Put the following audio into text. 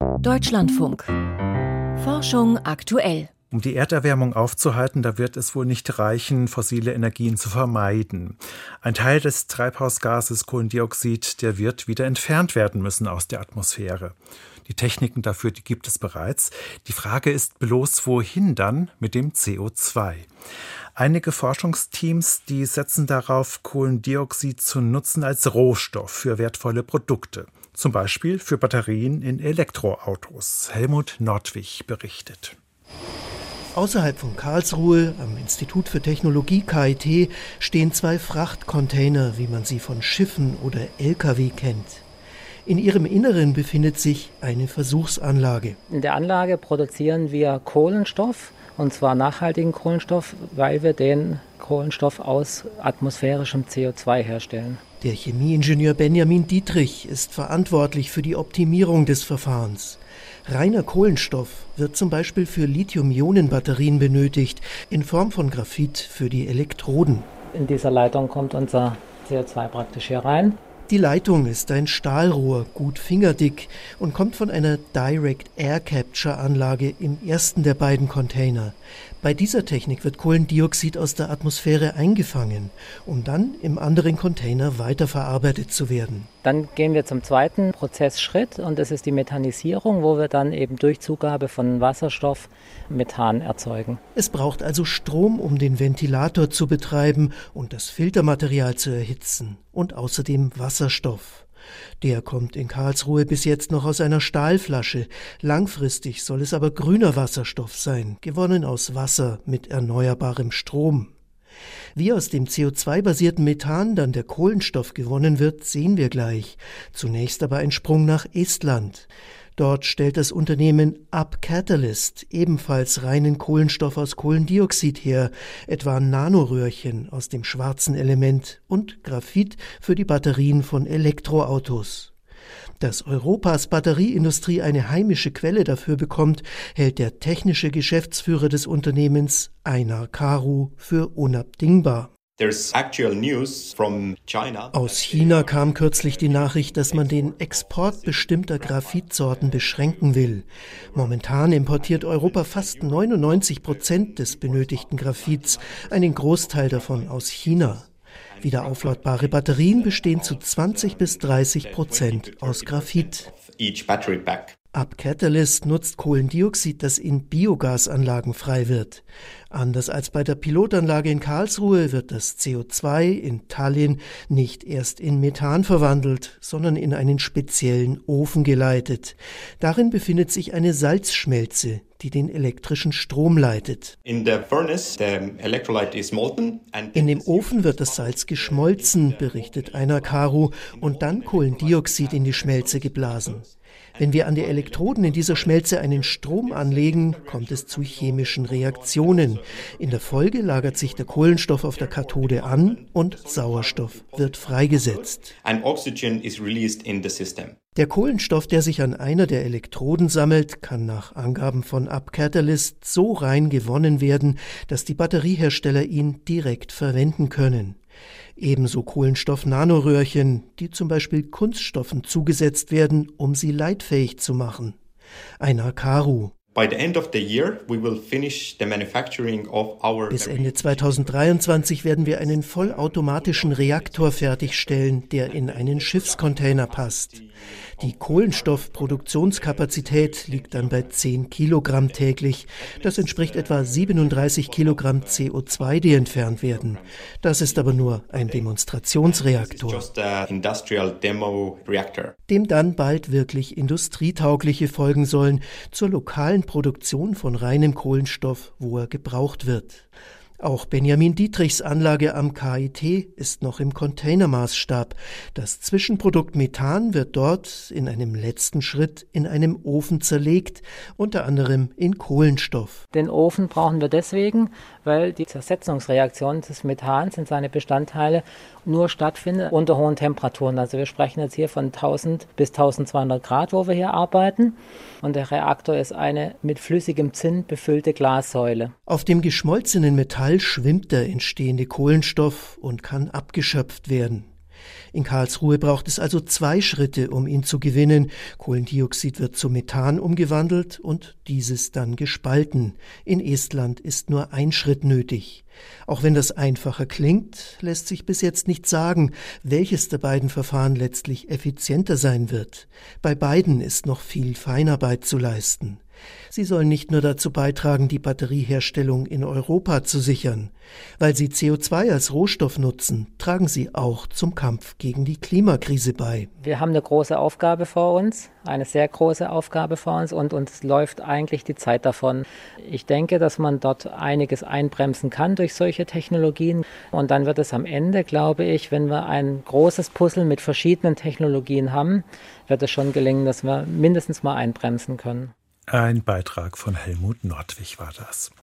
Deutschlandfunk. Forschung aktuell. Um die Erderwärmung aufzuhalten, da wird es wohl nicht reichen, fossile Energien zu vermeiden. Ein Teil des Treibhausgases Kohlendioxid, der wird wieder entfernt werden müssen aus der Atmosphäre. Die Techniken dafür, die gibt es bereits. Die Frage ist bloß, wohin dann mit dem CO2? Einige Forschungsteams, die setzen darauf, Kohlendioxid zu nutzen als Rohstoff für wertvolle Produkte. Zum Beispiel für Batterien in Elektroautos. Helmut Nordwig berichtet. Außerhalb von Karlsruhe am Institut für Technologie KIT stehen zwei Frachtcontainer, wie man sie von Schiffen oder Lkw kennt. In ihrem Inneren befindet sich eine Versuchsanlage. In der Anlage produzieren wir Kohlenstoff, und zwar nachhaltigen Kohlenstoff, weil wir den Kohlenstoff aus atmosphärischem CO2 herstellen. Der Chemieingenieur Benjamin Dietrich ist verantwortlich für die Optimierung des Verfahrens. Reiner Kohlenstoff wird zum Beispiel für Lithium-Ionen-Batterien benötigt, in Form von Graphit für die Elektroden. In dieser Leitung kommt unser CO2 praktisch hier rein. Die Leitung ist ein Stahlrohr, gut fingerdick und kommt von einer Direct Air Capture Anlage im ersten der beiden Container. Bei dieser Technik wird Kohlendioxid aus der Atmosphäre eingefangen, um dann im anderen Container weiterverarbeitet zu werden. Dann gehen wir zum zweiten Prozessschritt und das ist die Methanisierung, wo wir dann eben durch Zugabe von Wasserstoff Methan erzeugen. Es braucht also Strom, um den Ventilator zu betreiben und das Filtermaterial zu erhitzen und außerdem Wasserstoff. Der kommt in Karlsruhe bis jetzt noch aus einer Stahlflasche. Langfristig soll es aber grüner Wasserstoff sein, gewonnen aus Wasser mit erneuerbarem Strom. Wie aus dem CO2-basierten Methan dann der Kohlenstoff gewonnen wird, sehen wir gleich. Zunächst aber ein Sprung nach Estland. Dort stellt das Unternehmen Up Catalyst ebenfalls reinen Kohlenstoff aus Kohlendioxid her, etwa Nanoröhrchen aus dem schwarzen Element und Graphit für die Batterien von Elektroautos. Dass Europas Batterieindustrie eine heimische Quelle dafür bekommt, hält der technische Geschäftsführer des Unternehmens Einar Karu für unabdingbar. Aus China kam kürzlich die Nachricht, dass man den Export bestimmter Graphitsorten beschränken will. Momentan importiert Europa fast 99 Prozent des benötigten Graphits, einen Großteil davon aus China. Wieder aufladbare Batterien bestehen zu 20 bis 30 Prozent aus Graphit. Ab Catalyst nutzt Kohlendioxid, das in Biogasanlagen frei wird. Anders als bei der Pilotanlage in Karlsruhe wird das CO2 in Tallinn nicht erst in Methan verwandelt, sondern in einen speziellen Ofen geleitet. Darin befindet sich eine Salzschmelze, die den elektrischen Strom leitet. In, furnace, in dem Ofen wird das Salz geschmolzen, berichtet Einer Karu, und dann Kohlendioxid in die Schmelze geblasen. Wenn wir an die Elektroden in dieser Schmelze einen Strom anlegen, kommt es zu chemischen Reaktionen. In der Folge lagert sich der Kohlenstoff auf der Kathode an und Sauerstoff wird freigesetzt. Der Kohlenstoff, der sich an einer der Elektroden sammelt, kann nach Angaben von UpCatalyst so rein gewonnen werden, dass die Batteriehersteller ihn direkt verwenden können. Ebenso Kohlenstoff-Nanoröhrchen, die zum Beispiel Kunststoffen zugesetzt werden, um sie leitfähig zu machen. Ein Akaru. Bis Ende 2023 werden wir einen vollautomatischen Reaktor fertigstellen, der in einen Schiffscontainer passt. Die Kohlenstoffproduktionskapazität liegt dann bei 10 Kilogramm täglich. Das entspricht etwa 37 Kilogramm CO2, die entfernt werden. Das ist aber nur ein Demonstrationsreaktor, dem dann bald wirklich industrietaugliche folgen sollen zur lokalen Produktion von reinem Kohlenstoff, wo er gebraucht wird. Auch Benjamin Dietrichs Anlage am KIT ist noch im Containermaßstab. Das Zwischenprodukt Methan wird dort in einem letzten Schritt in einem Ofen zerlegt, unter anderem in Kohlenstoff. Den Ofen brauchen wir deswegen, weil die Zersetzungsreaktion des Methans in seine Bestandteile nur stattfindet unter hohen Temperaturen. Also wir sprechen jetzt hier von 1000 bis 1200 Grad, wo wir hier arbeiten. Und der Reaktor ist eine mit flüssigem Zinn befüllte Glassäule. Auf dem geschmolzenen Metall schwimmt der entstehende Kohlenstoff und kann abgeschöpft werden. In Karlsruhe braucht es also zwei Schritte, um ihn zu gewinnen. Kohlendioxid wird zu Methan umgewandelt und dieses dann gespalten. In Estland ist nur ein Schritt nötig. Auch wenn das einfacher klingt, lässt sich bis jetzt nicht sagen, welches der beiden Verfahren letztlich effizienter sein wird. Bei beiden ist noch viel Feinarbeit zu leisten. Sie sollen nicht nur dazu beitragen, die Batterieherstellung in Europa zu sichern. Weil sie CO2 als Rohstoff nutzen, tragen sie auch zum Kampf gegen die Klimakrise bei. Wir haben eine große Aufgabe vor uns, eine sehr große Aufgabe vor uns und uns läuft eigentlich die Zeit davon. Ich denke, dass man dort einiges einbremsen kann durch solche Technologien und dann wird es am Ende, glaube ich, wenn wir ein großes Puzzle mit verschiedenen Technologien haben, wird es schon gelingen, dass wir mindestens mal einbremsen können. Ein Beitrag von Helmut Nordwig war das.